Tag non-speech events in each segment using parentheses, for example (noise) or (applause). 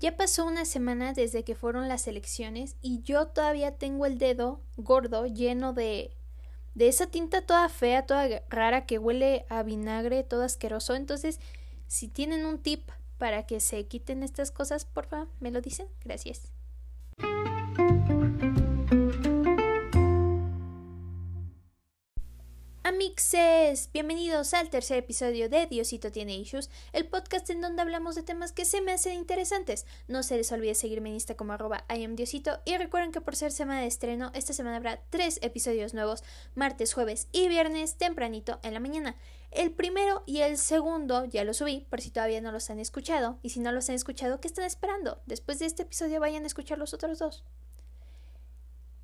Ya pasó una semana desde que fueron las elecciones y yo todavía tengo el dedo gordo lleno de de esa tinta toda fea, toda rara que huele a vinagre, todo asqueroso. Entonces, si tienen un tip para que se quiten estas cosas, porfa, me lo dicen. Gracias. Amixes, bienvenidos al tercer episodio de Diosito tiene issues, el podcast en donde hablamos de temas que se me hacen interesantes. No se les olvide seguirme en Insta como arroba Diosito y recuerden que por ser semana de estreno, esta semana habrá tres episodios nuevos, martes, jueves y viernes tempranito en la mañana. El primero y el segundo ya lo subí, por si todavía no los han escuchado, y si no los han escuchado, ¿qué están esperando? Después de este episodio vayan a escuchar los otros dos.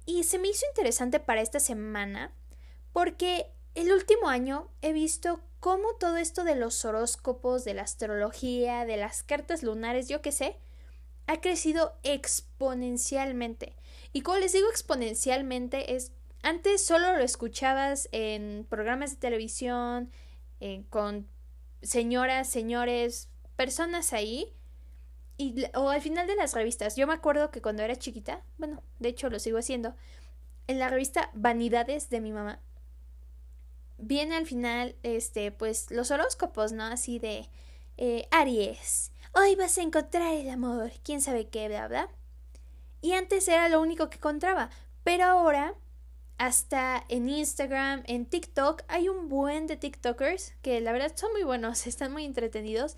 Y se me hizo interesante para esta semana porque el último año he visto cómo todo esto de los horóscopos, de la astrología, de las cartas lunares, yo qué sé, ha crecido exponencialmente. Y como les digo exponencialmente es antes solo lo escuchabas en programas de televisión, eh, con señoras, señores, personas ahí, y, o al final de las revistas. Yo me acuerdo que cuando era chiquita, bueno, de hecho lo sigo haciendo, en la revista Vanidades de mi mamá, viene al final, este, pues los horóscopos, ¿no? Así de eh, Aries, hoy vas a encontrar el amor, quién sabe qué, ¿verdad? Y antes era lo único que encontraba, pero ahora hasta en Instagram, en TikTok, hay un buen de TikTokers que la verdad son muy buenos, (laughs) están muy entretenidos,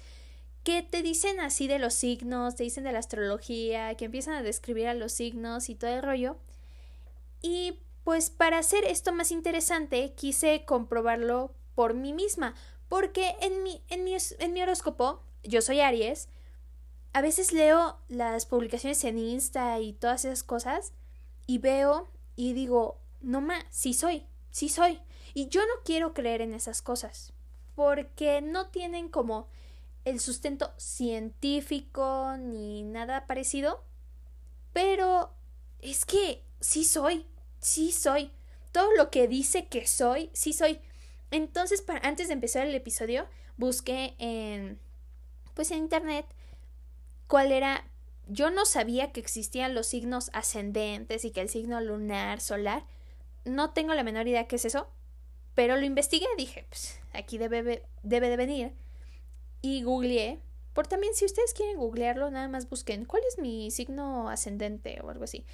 que te dicen así de los signos, te dicen de la astrología, que empiezan a describir a los signos y todo el rollo. Y pues para hacer esto más interesante quise comprobarlo por mí misma, porque en mi, en mi, en mi horóscopo, yo soy Aries, a veces leo las publicaciones en Insta y todas esas cosas y veo y digo, no más, sí soy, sí soy. Y yo no quiero creer en esas cosas, porque no tienen como el sustento científico ni nada parecido, pero es que sí soy, sí soy. Todo lo que dice que soy, sí soy. Entonces, para, antes de empezar el episodio, busqué en, pues en internet cuál era. Yo no sabía que existían los signos ascendentes y que el signo lunar, solar. No tengo la menor idea qué es eso, pero lo investigué. Dije, pues aquí debe, debe de venir. Y googleé. Por también, si ustedes quieren googlearlo, nada más busquen cuál es mi signo ascendente o algo así.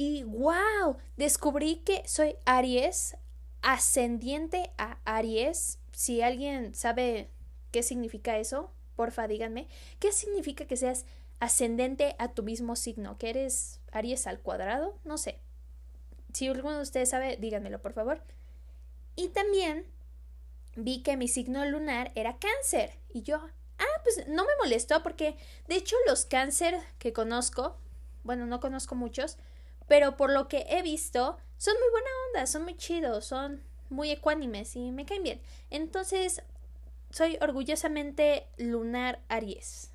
Y wow, descubrí que soy Aries, ascendiente a Aries. Si alguien sabe qué significa eso, porfa díganme. ¿Qué significa que seas ascendente a tu mismo signo? ¿Que eres Aries al cuadrado? No sé. Si alguno de ustedes sabe, díganmelo, por favor. Y también vi que mi signo lunar era cáncer. Y yo, ah, pues no me molestó porque, de hecho, los cáncer que conozco, bueno, no conozco muchos, pero por lo que he visto, son muy buena onda, son muy chidos, son muy ecuánimes y me caen bien. Entonces, soy orgullosamente lunar Aries.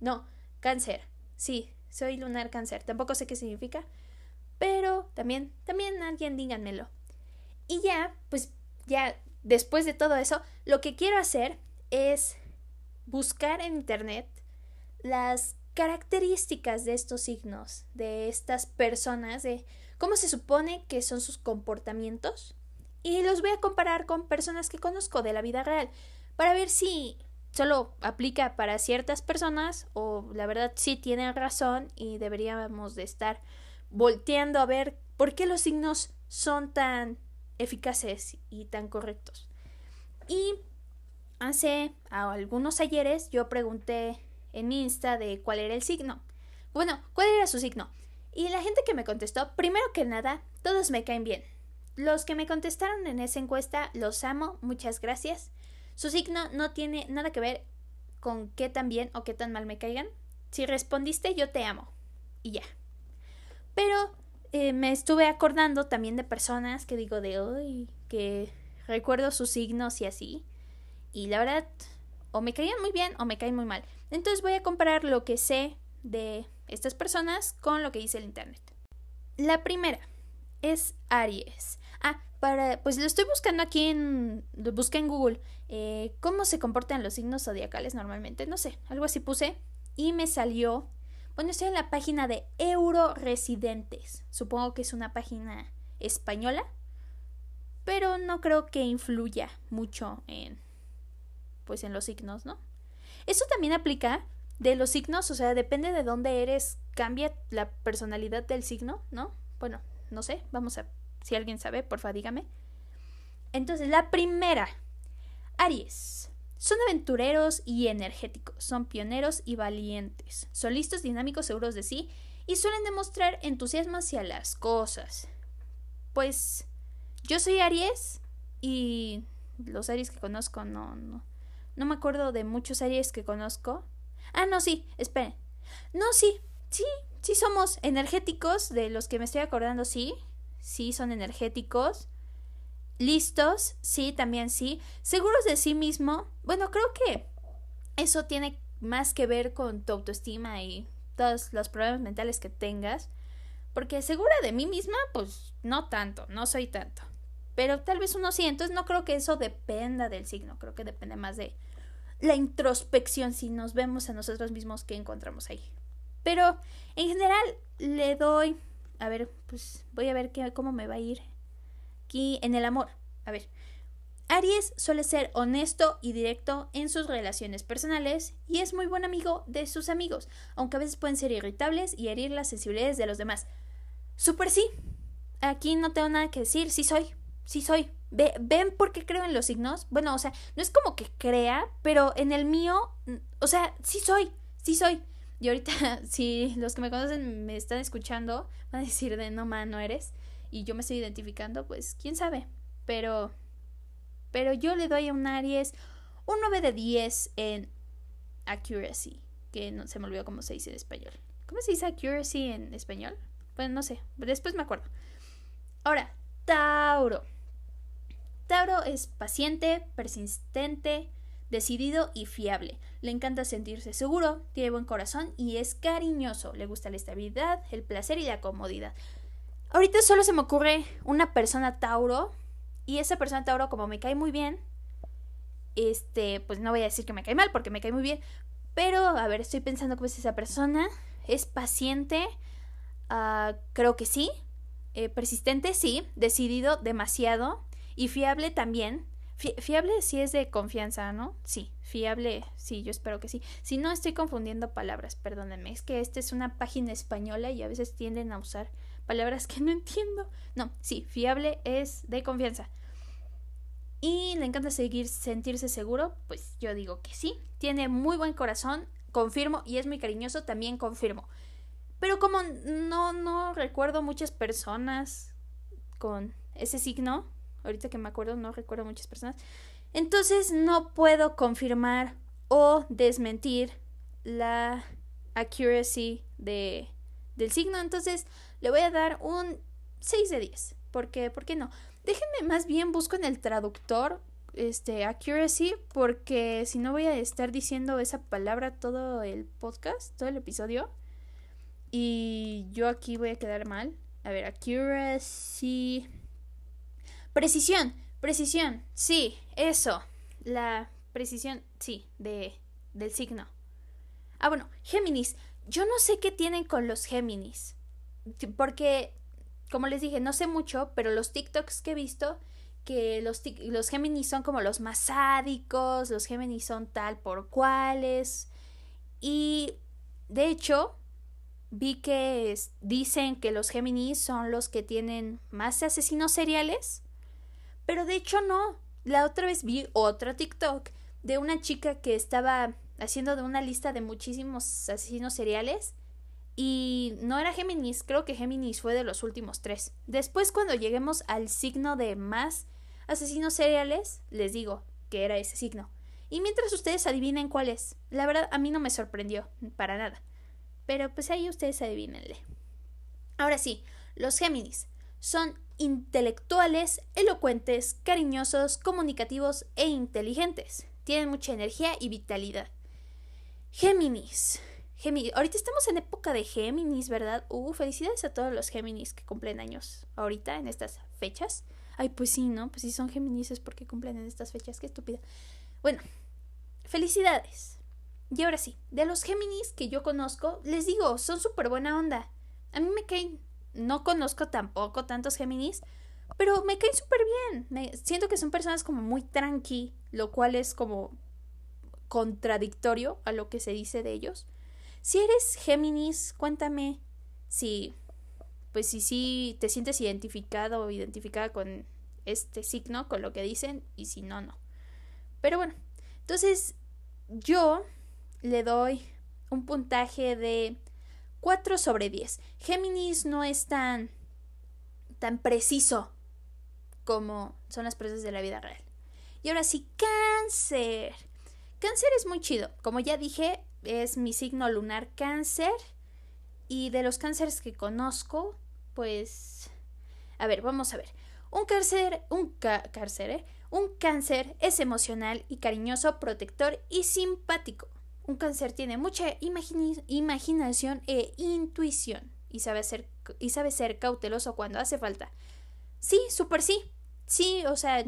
No, cáncer. Sí, soy lunar cáncer. Tampoco sé qué significa, pero también, también alguien díganmelo. Y ya, pues ya después de todo eso, lo que quiero hacer es buscar en internet las características de estos signos, de estas personas, de cómo se supone que son sus comportamientos y los voy a comparar con personas que conozco de la vida real para ver si solo aplica para ciertas personas o la verdad sí tienen razón y deberíamos de estar volteando a ver por qué los signos son tan eficaces y tan correctos. Y hace algunos ayeres yo pregunté en Insta de cuál era el signo. Bueno, cuál era su signo. Y la gente que me contestó, primero que nada, todos me caen bien. Los que me contestaron en esa encuesta los amo, muchas gracias. Su signo no tiene nada que ver con qué tan bien o qué tan mal me caigan. Si respondiste, yo te amo. Y ya. Pero eh, me estuve acordando también de personas que digo de hoy, que recuerdo sus signos y así. Y la verdad, o me caían muy bien o me caen muy mal. Entonces voy a comparar lo que sé de estas personas con lo que dice el Internet. La primera es Aries. Ah, para, pues lo estoy buscando aquí en, lo busqué en Google, eh, cómo se comportan los signos zodiacales normalmente, no sé, algo así puse y me salió, Bueno, estoy en la página de Euroresidentes. Supongo que es una página española, pero no creo que influya mucho en pues en los signos, ¿no? Eso también aplica de los signos, o sea, depende de dónde eres, cambia la personalidad del signo, ¿no? Bueno, no sé, vamos a si alguien sabe, porfa, dígame. Entonces, la primera, Aries. Son aventureros y energéticos, son pioneros y valientes, son listos, dinámicos, seguros de sí y suelen demostrar entusiasmo hacia las cosas. Pues yo soy Aries y los Aries que conozco no, no, no me acuerdo de muchos Aries que conozco. Ah, no, sí, esperen. No, sí, sí, sí somos energéticos, de los que me estoy acordando, sí, sí son energéticos. Listos, sí, también sí. Seguros de sí mismo. Bueno, creo que eso tiene más que ver con tu autoestima y todos los problemas mentales que tengas. Porque segura de mí misma, pues no tanto, no soy tanto. Pero tal vez uno sí, entonces no creo que eso dependa del signo, creo que depende más de la introspección, si nos vemos a nosotros mismos, que encontramos ahí. Pero en general le doy, a ver, pues voy a ver qué, cómo me va a ir aquí en el amor. A ver, Aries suele ser honesto y directo en sus relaciones personales y es muy buen amigo de sus amigos, aunque a veces pueden ser irritables y herir las sensibilidades de los demás. Super sí. Aquí no tengo nada que decir, sí soy, sí soy. ¿Ven por qué creo en los signos? Bueno, o sea, no es como que crea, pero en el mío, o sea, sí soy, sí soy. Y ahorita, (laughs) si los que me conocen me están escuchando, van a decir de no, man, no eres y yo me estoy identificando, pues quién sabe. Pero, pero yo le doy a un Aries un 9 de 10 en accuracy, que no se me olvidó cómo se dice en español. ¿Cómo se dice accuracy en español? Bueno, no sé, después me acuerdo. Ahora, Tauro. Tauro es paciente, persistente, decidido y fiable. Le encanta sentirse seguro, tiene buen corazón y es cariñoso. Le gusta la estabilidad, el placer y la comodidad. Ahorita solo se me ocurre una persona Tauro. Y esa persona Tauro, como me cae muy bien, este, pues no voy a decir que me cae mal porque me cae muy bien. Pero, a ver, estoy pensando cómo es esa persona. Es paciente. Uh, creo que sí. Eh, persistente, sí. Decidido, demasiado. Y fiable también. fiable sí es de confianza, ¿no? Sí, fiable, sí, yo espero que sí. Si no estoy confundiendo palabras, perdónenme. Es que esta es una página española y a veces tienden a usar palabras que no entiendo. No, sí, fiable es de confianza. Y le encanta seguir sentirse seguro, pues yo digo que sí. Tiene muy buen corazón, confirmo, y es muy cariñoso, también confirmo. Pero como no, no recuerdo muchas personas con ese signo, ahorita que me acuerdo no recuerdo muchas personas, entonces no puedo confirmar o desmentir la accuracy de, del signo. Entonces le voy a dar un 6 de 10. Porque, ¿por qué no? Déjenme más bien busco en el traductor este accuracy porque si no voy a estar diciendo esa palabra todo el podcast, todo el episodio y yo aquí voy a quedar mal. A ver, accuracy precisión, precisión. Sí, eso. La precisión, sí, de del signo. Ah, bueno, Géminis. Yo no sé qué tienen con los Géminis porque, como les dije, no sé mucho, pero los TikToks que he visto, que los, los Géminis son como los más sádicos, los Géminis son tal por cuales. Y, de hecho, vi que dicen que los Géminis son los que tienen más asesinos seriales, pero de hecho no. La otra vez vi otra TikTok de una chica que estaba haciendo de una lista de muchísimos asesinos seriales y no era Géminis, creo que Géminis fue de los últimos tres. Después, cuando lleguemos al signo de más asesinos seriales, les digo que era ese signo. Y mientras ustedes adivinen cuál es, la verdad a mí no me sorprendió para nada. Pero pues ahí ustedes adivínenle. Ahora sí, los Géminis son intelectuales, elocuentes, cariñosos, comunicativos e inteligentes. Tienen mucha energía y vitalidad. Géminis Géminis. Ahorita estamos en época de Géminis, ¿verdad? Uh, felicidades a todos los Géminis que cumplen años ahorita en estas fechas. Ay, pues sí, ¿no? Pues si son Géminis es porque cumplen en estas fechas. Qué estúpida. Bueno, felicidades. Y ahora sí, de los Géminis que yo conozco, les digo, son súper buena onda. A mí me caen, no conozco tampoco tantos Géminis, pero me caen súper bien. Me, siento que son personas como muy tranqui, lo cual es como contradictorio a lo que se dice de ellos. Si eres Géminis, cuéntame si, pues si sí te sientes identificado o identificada con este signo, con lo que dicen, y si no, no. Pero bueno, entonces yo le doy un puntaje de 4 sobre 10. Géminis no es tan, tan preciso como son las personas de la vida real. Y ahora sí, cáncer. Cáncer es muy chido. Como ya dije, es mi signo lunar cáncer. Y de los cánceres que conozco, pues... A ver, vamos a ver. Un cáncer, un cáncer. Un cáncer es emocional y cariñoso, protector y simpático. Un cáncer tiene mucha imaginación e intuición y sabe, ser, y sabe ser cauteloso cuando hace falta. Sí, súper sí. Sí, o sea,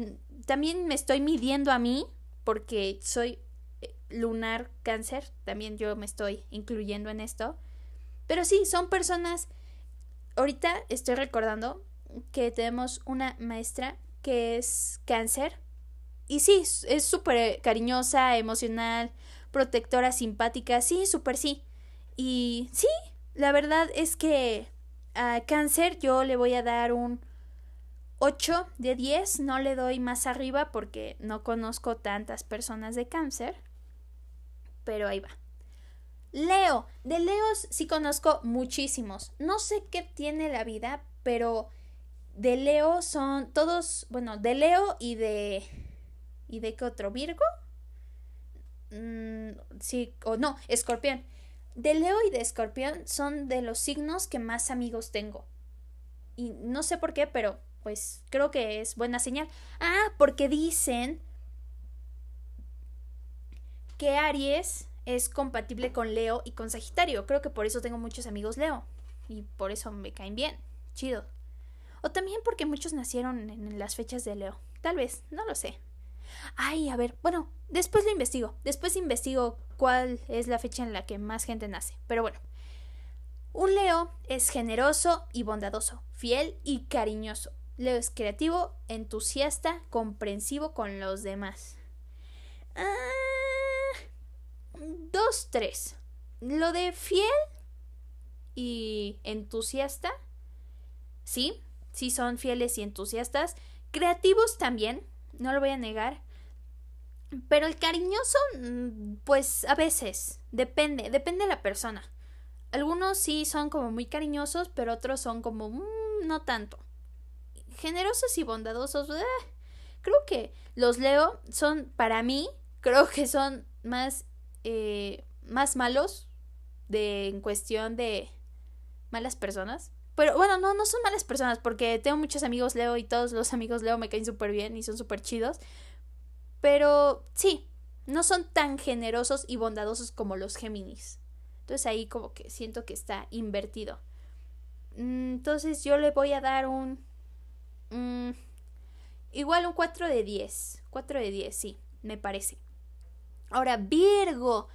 también me estoy midiendo a mí porque soy eh, lunar cáncer, también yo me estoy incluyendo en esto. Pero sí, son personas, ahorita estoy recordando que tenemos una maestra que es cáncer. Y sí, es súper cariñosa, emocional, protectora, simpática, sí, súper sí. Y sí, la verdad es que a cáncer yo le voy a dar un 8 de 10, no le doy más arriba porque no conozco tantas personas de cáncer, pero ahí va. Leo, de Leos sí conozco muchísimos. No sé qué tiene la vida, pero de Leo son todos, bueno, de Leo y de... ¿Y de qué otro? ¿Virgo? Mm, sí, o no, escorpión. De Leo y de escorpión son de los signos que más amigos tengo. Y no sé por qué, pero pues creo que es buena señal. Ah, porque dicen que Aries es compatible con Leo y con Sagitario. Creo que por eso tengo muchos amigos Leo. Y por eso me caen bien. Chido. O también porque muchos nacieron en las fechas de Leo. Tal vez, no lo sé. Ay, a ver, bueno, después lo investigo. Después investigo cuál es la fecha en la que más gente nace. Pero bueno. Un Leo es generoso y bondadoso, fiel y cariñoso. Leo es creativo, entusiasta, comprensivo con los demás. Ah, dos, tres. Lo de fiel y entusiasta, sí, sí son fieles y entusiastas. Creativos también, no lo voy a negar. Pero el cariñoso, mm, pues a veces, depende, depende de la persona. Algunos sí son como muy cariñosos, pero otros son como mm, no tanto generosos y bondadosos, eh, creo que los leo son, para mí, creo que son más, eh, más malos de, en cuestión de malas personas. Pero bueno, no, no son malas personas porque tengo muchos amigos Leo y todos los amigos Leo me caen súper bien y son súper chidos. Pero sí, no son tan generosos y bondadosos como los Géminis. Entonces ahí como que siento que está invertido. Mm, entonces yo le voy a dar un Mm, igual un 4 de 10. 4 de 10, sí, me parece. Ahora, Virgo.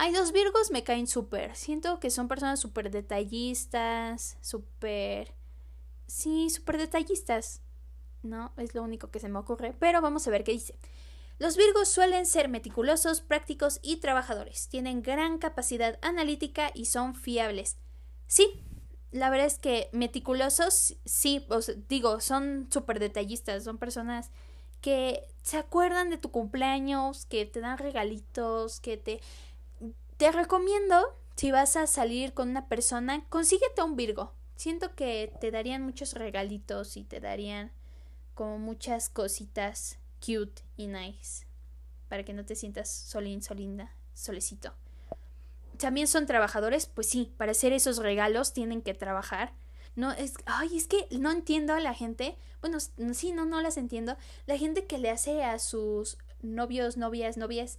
Hay dos Virgos me caen súper. Siento que son personas súper detallistas, súper... Sí, súper detallistas. No, es lo único que se me ocurre. Pero vamos a ver qué dice. Los Virgos suelen ser meticulosos, prácticos y trabajadores. Tienen gran capacidad analítica y son fiables. Sí, la verdad es que meticulosos, sí, digo, son súper detallistas, son personas que se acuerdan de tu cumpleaños, que te dan regalitos, que te... Te recomiendo, si vas a salir con una persona, consíguete un Virgo. Siento que te darían muchos regalitos y te darían como muchas cositas cute y nice. Para que no te sientas solín, solinda, solecito también son trabajadores, pues sí, para hacer esos regalos tienen que trabajar. No, es, ay, es que no entiendo a la gente, bueno, sí, no, no las entiendo, la gente que le hace a sus novios, novias, novias,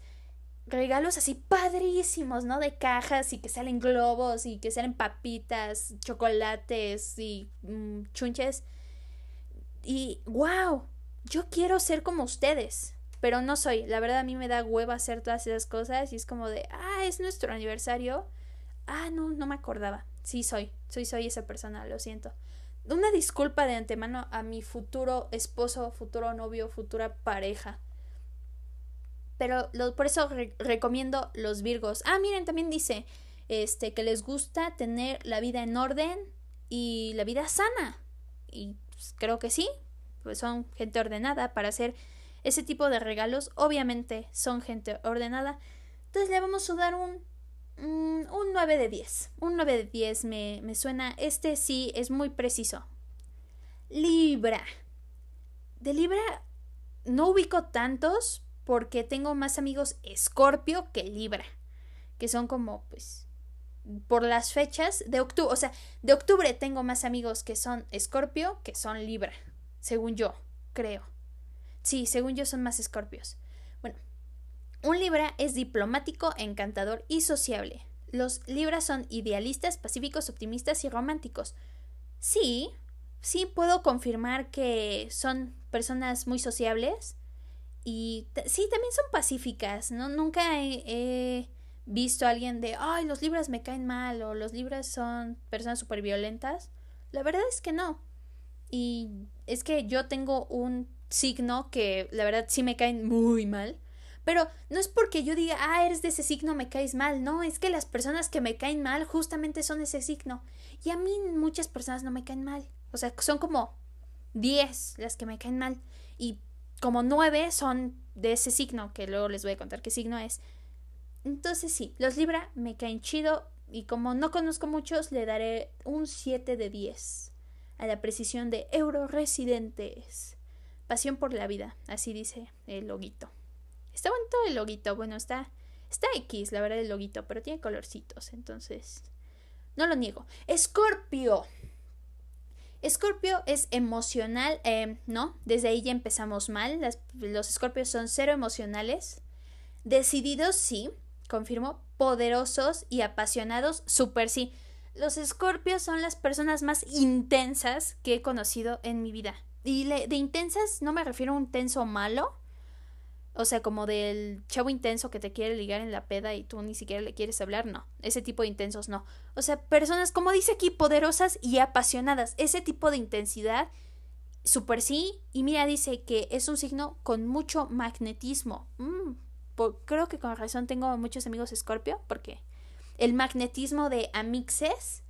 regalos así padrísimos, ¿no? De cajas y que salen globos y que salen papitas, chocolates y mm, chunches. Y, wow, yo quiero ser como ustedes. pero no soy. La verdad a mí me da hueva hacer todas esas cosas y es como de, ah, es nuestro aniversario. Ah, no, no me acordaba. Sí soy, soy, soy esa persona, lo siento. Una disculpa de antemano a mi futuro esposo, futuro novio, futura pareja. Pero por eso recomiendo los Virgos. Ah, miren, también dice este que les gusta tener la vida en orden y la vida sana. Y pues, creo que sí, pues son gente ordenada para hacer ese tipo de regalos. Obviamente son gente ordenada. Entonces le vamos a dar un, un 9 de 10. Un 9 de 10 me, me suena. Este sí es muy preciso. Libra. De Libra no ubico tantos porque tengo más amigos Escorpio que Libra. Que son como, pues, por las fechas de octubre. O sea, de octubre tengo más amigos que son Escorpio que son Libra. Según yo, creo. Sí, según yo son más escorpios. Bueno, un Libra es diplomático, encantador y sociable. Los Libras son idealistas, pacíficos, optimistas y románticos. Sí, sí puedo confirmar que son personas muy sociables y sí, también son pacíficas, ¿no? Nunca he, visto a alguien de, ay, los Libras me caen mal o los Libras son personas súper violentas. La verdad es que no. Y es que yo tengo un signo que la verdad sí me caen muy mal. Pero no es porque yo diga, ah, eres de ese signo, me caes mal. No, es que las personas que me caen mal justamente son ese signo. Y a mí muchas personas no me caen mal. O sea, son como 10 las que me caen mal. Y como 9 son de ese signo, que luego les voy a contar qué signo es. Entonces sí, los Libra me caen chido. Y como no conozco muchos, le daré un 7 de 10 a la precisión de euroresidentes. Pasión por la vida, así dice el loguito. Está bonito el loguito, bueno, está, está X, la verdad, el loguito, pero tiene colorcitos, entonces no lo niego. Escorpio. Escorpio es emocional, eh, ¿no? Desde ahí ya empezamos mal. los escorpios son cero emocionales. Decididos, sí, confirmo. Poderosos y apasionados, súper sí. Los escorpios son las personas más intensas que he conocido en mi vida. Y de intensas no me refiero a un tenso malo. O sea, como del chavo intenso que te quiere ligar en la peda y tú ni siquiera le quieres hablar, no. Ese tipo de intensos no. O sea, personas, como dice aquí, poderosas y apasionadas. Ese tipo de intensidad, súper sí. Y mira, dice que es un signo con mucho magnetismo. Mm, creo que con razón tengo muchos amigos escorpio, porque el magnetismo de Amixes.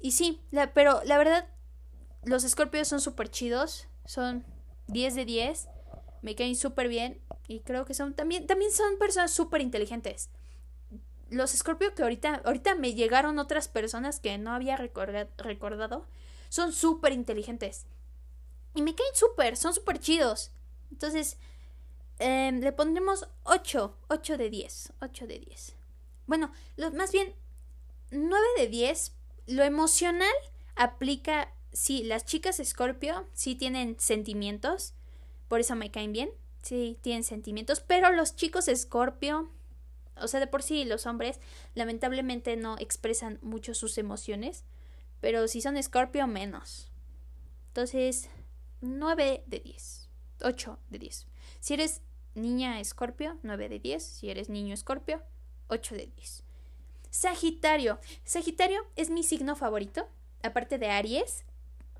Y sí, pero la verdad, los escorpios son súper chidos. Son 10 de 10. Me caen súper bien. Y creo que son también, también son personas súper inteligentes. Los escorpios que ahorita, ahorita me llegaron otras personas que no había recordado. Son súper inteligentes. Y me caen súper, son súper chidos. Entonces, em, le pondremos 8, 8 de 10, 8 de 10. Bueno, más bien 9 de 10. Lo emocional aplica, sí, las chicas Scorpio sí tienen sentimientos, por eso me caen bien, sí, tienen sentimientos, pero los chicos Scorpio, o sea, de por sí los hombres lamentablemente no expresan mucho sus emociones, pero si son Scorpio menos. Entonces, 9 de 10, 8 de 10. Si eres niña Scorpio, 9 de 10, si eres niño Scorpio, 8 de 10. Sagitario. Sagitario es mi signo favorito, aparte de Aries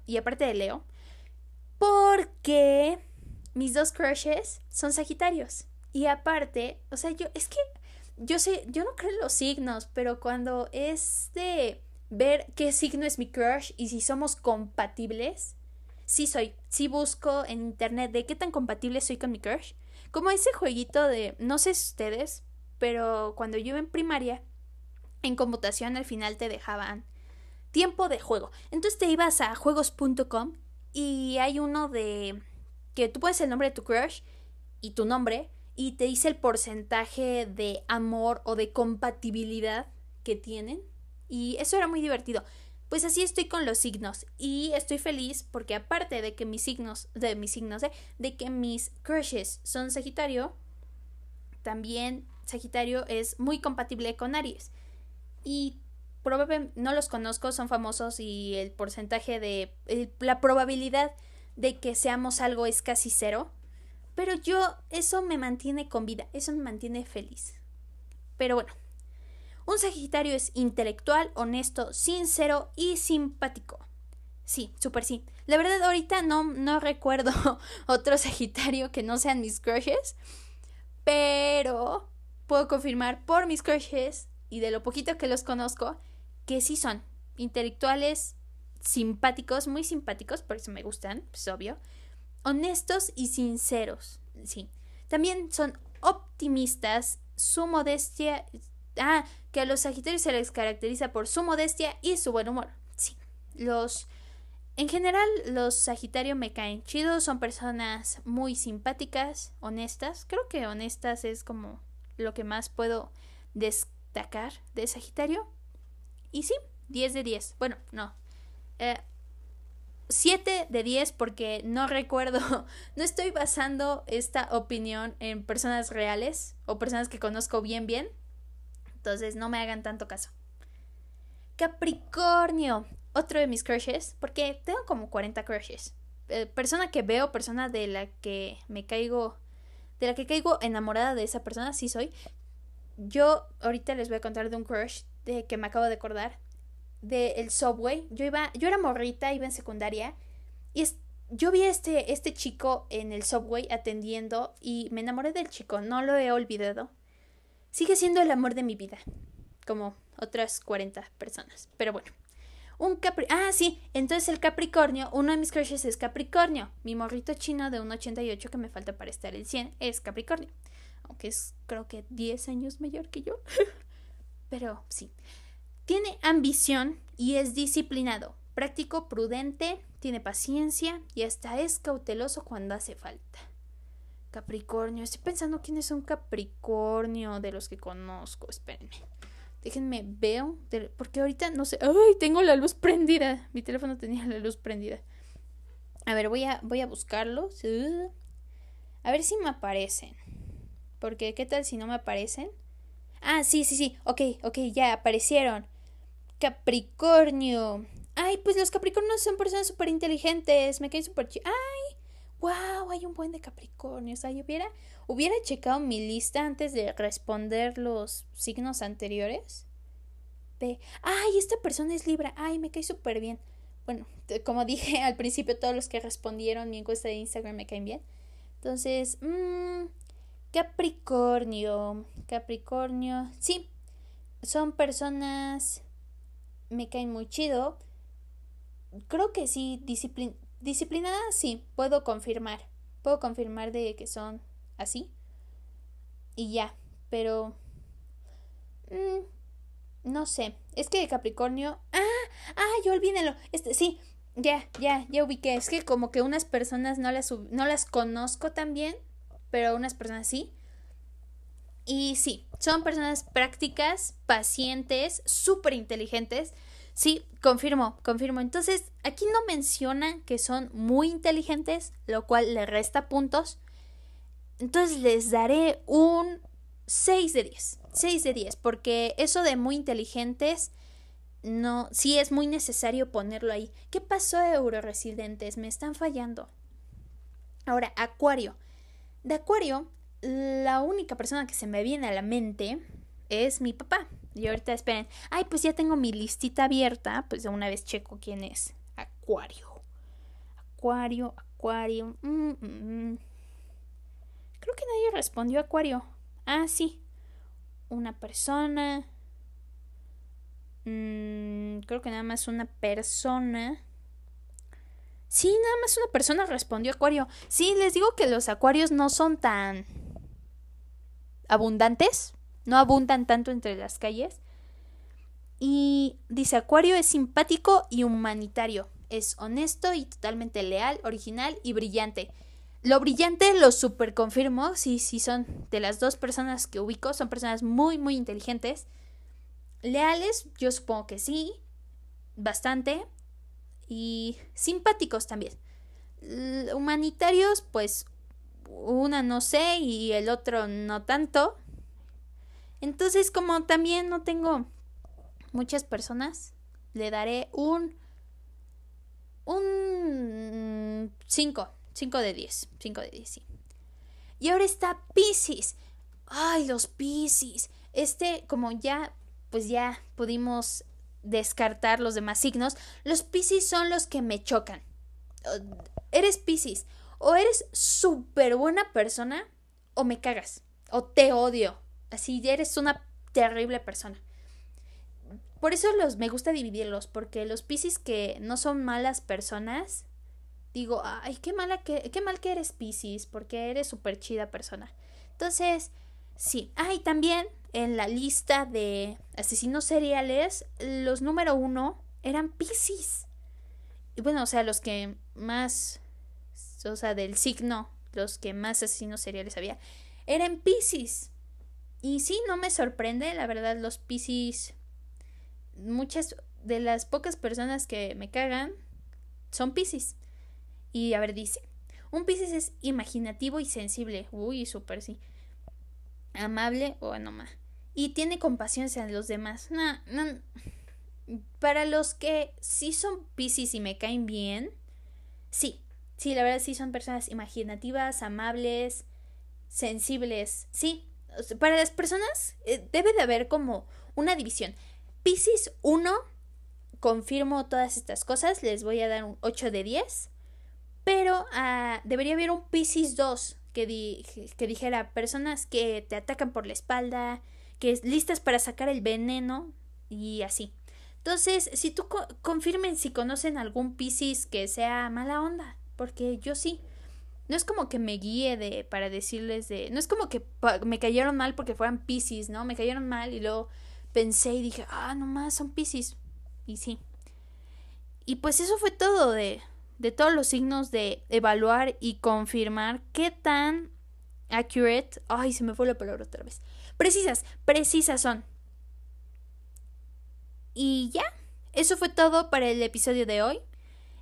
y aparte de Leo, porque mis dos crushes son Sagitarios. Y aparte, o sea, yo es que yo sé, yo no creo en los signos, pero cuando es de ver qué signo es mi crush y si somos compatibles, sí soy, sí busco en internet de qué tan compatible soy con mi crush. Como ese jueguito de, no sé si ustedes, pero cuando yo en primaria, en computación al final te dejaban tiempo de juego. Entonces te ibas a juegos.com y hay uno de que tú pones el nombre de tu crush y tu nombre y te dice el porcentaje de amor o de compatibilidad que tienen. Y eso era muy divertido. Pues así estoy con los signos y estoy feliz porque aparte de que mis signos, de mis signos, ¿eh? de que mis crushes son Sagitario, también Sagitario es muy compatible con Aries. Y probablemente no los conozco, son famosos y el porcentaje de la probabilidad de que seamos algo es casi cero. Pero yo, eso me mantiene con vida, eso me mantiene feliz. Pero bueno, un Sagitario es intelectual, honesto, sincero y simpático. Sí, súper sí. La verdad, ahorita no, no recuerdo (laughs) otro Sagitario que no sean mis crushes. Pero puedo confirmar por mis crushes y de lo poquito que los conozco que sí son intelectuales, simpáticos, muy simpáticos, por eso me gustan, es obvio honestos y sinceros. Sí. También son optimistas, su modestia. Ah, que a los Sagitarios se les caracteriza por su modestia y su buen humor. Sí. Los. En general, los Sagitarios me caen chidos, son personas muy simpáticas, honestas. Creo que honestas es como lo que más puedo destacar de Sagitario. Y sí, 10 de 10. Bueno, no. Eh, 7 de 10 porque no recuerdo, (laughs) no estoy basando esta opinión en personas reales o personas que conozco bien bien. Entonces no me hagan tanto caso. Capricornio, otro de mis crushes, porque tengo como 40 crushes. Eh, persona que veo, persona de la que me caigo, de la que caigo enamorada de esa persona, sí soy. Yo ahorita les voy a contar de un crush de que me acabo de acordar del subway. Yo iba, yo era morrita, iba en secundaria. Y yo vi a este, este chico en el subway atendiendo y me enamoré del chico, no lo he olvidado. Sigue siendo el amor de mi vida, como otras 40 personas. Pero bueno. Un Capri Ah, sí. Entonces el Capricornio, uno de mis crushes es Capricornio. Mi morrito chino de 1,88 que me falta para estar el 100 es Capricornio. Aunque es creo que 10 años mayor que yo. (laughs) Pero sí. Tiene ambición y es disciplinado, práctico, prudente, tiene paciencia y hasta es cauteloso cuando hace falta. Capricornio, estoy pensando quién es un Capricornio de los que conozco. Espérenme. Déjenme veo, porque ahorita no sé. ¡Ay! Tengo la luz prendida. Mi teléfono tenía la luz prendida. A ver, voy a, voy a buscarlos. A ver si me aparecen. Porque, ¿qué tal si no me aparecen? Ah, sí, sí, sí. Ok, ok, ya aparecieron. Capricornio. Ay, pues los Capricornios son personas súper inteligentes. Me caen súper chido. Ay, wow, hay un buen de Capricornio. O sea, yo hubiera, hubiera checado mi lista antes de responder los signos anteriores. De, ay, esta persona es Libra. Ay, me cae súper bien. Bueno, como (laughs) dije al principio, todos los que respondieron mi encuesta de Instagram me caen bien. Entonces, mmm, Capricornio. Capricornio. Sí, son personas me caen muy chido. Creo que sí, disciplin disciplinada sí, puedo confirmar. Puedo confirmar de que son así. Y ya, pero... Mm, no sé, es que Capricornio... Ah, ah, yo olvídenlo. Este, sí, ya, ya, ya ubiqué. Es que como que unas personas no las, no las conozco tan bien, pero unas personas sí. Y sí, son personas prácticas, pacientes, súper inteligentes. Sí, confirmo, confirmo. Entonces, aquí no menciona que son muy inteligentes, lo cual le resta puntos. Entonces les daré un 6 de 10. 6 de 10, porque eso de muy inteligentes, no, sí es muy necesario ponerlo ahí. ¿Qué pasó, Euroresidentes? Me están fallando. Ahora, Acuario. De Acuario, la única persona que se me viene a la mente es mi papá. Y ahorita esperen, ay, pues ya tengo mi listita abierta, pues de una vez checo quién es. Acuario. Acuario, Acuario. Mm, mm, mm. Creo que nadie respondió Acuario. Ah, sí. Una persona. creo que nada más una persona. Sí, nada más una persona respondió Acuario. Sí, les digo que los acuarios no son tan abundantes, no abundan tanto entre las calles. Y dice, Acuario es simpático y humanitario, es honesto y totalmente leal, original y brillante. Lo brillante lo super confirmo, sí, sí son de las dos personas que ubico, son personas muy, muy inteligentes. Leales, yo supongo que sí, bastante. Y simpáticos también. humanitarios, pues una no sé y el otro no tanto. Entonces, como también no tengo muchas personas, le daré un un 5, 5 de 10, 5 de 10, sí. Y ahora está Pisces. Ay, los Pisces. Este, como ya, pues ya pudimos descartar los demás signos, los Pisces son los que me chocan. Eres Pisces. O eres súper buena persona o me cagas. O te odio. Así eres una terrible persona. Por eso los me gusta dividirlos, porque los Pisces que no son malas personas, digo, ay, qué mala que, qué mal que eres Pisces, porque eres súper chida persona. Entonces, sí. Ay, también en la lista de asesinos seriales, los número uno eran Pisces. Y bueno, o sea, los que más, o sea, del signo, los que más asesinos seriales había, eran Pisces. Y sí, no me sorprende, la verdad, los Pisces, muchas de las pocas personas que me cagan son Pisces. Y a ver, dice, un Pisces es imaginativo y sensible. Uy, súper sí amable o no más. Y tiene compasión hacia los demás. No, no. Para los que sí son piscis y me caen bien, sí. Sí, la verdad sí son personas imaginativas, amables, sensibles. Sí. Para las personas eh, debe de haber como una división. Piscis 1, confirmo todas estas cosas, les voy a dar un 8 de 10. Pero uh, debería haber un Piscis 2, que, que dijera personas que te atacan por la espalda, que es listas para sacar el veneno y así. Entonces, si tú confirmen si conocen algún Piscis que sea mala onda, porque yo sí. No es como que me guíe de para decirles de, no es como que me cayeron mal porque fueran Piscis, ¿no? Me cayeron mal y luego pensé y dije, ah, nomás son Piscis. Y sí. Y pues eso fue todo de de todos los signos de evaluar y confirmar qué tan accurate, ay, se me fue la palabra otra vez. Precisas, precisas son. Y ya, eso fue todo para el episodio de hoy.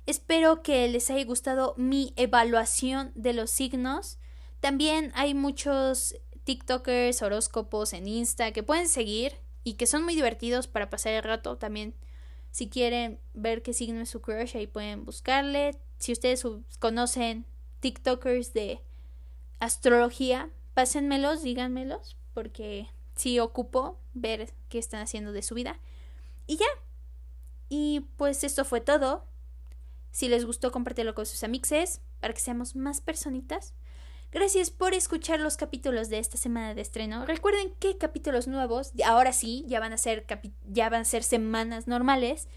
Espero que les haya gustado mi evaluación de los signos. También hay muchos TikTokers, horóscopos en Insta que pueden seguir y que son muy divertidos para pasar el rato también si quieren ver qué signo es su crush, ahí pueden buscarle. Si ustedes conocen TikTokers de astrología, pásenmelos, díganmelos, porque sí ocupo ver qué están haciendo de su vida. Y ya. Y pues esto fue todo. Si les gustó, compártelo con sus amixes para que seamos más personitas. Gracias por escuchar los capítulos de esta semana de estreno. Recuerden que capítulos nuevos, ahora sí, ya van a ser ya van a ser semanas normales.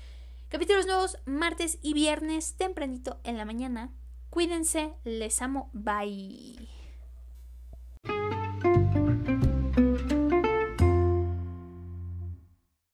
Capítulos nuevos martes y viernes tempranito en la mañana. Cuídense, les amo, bye.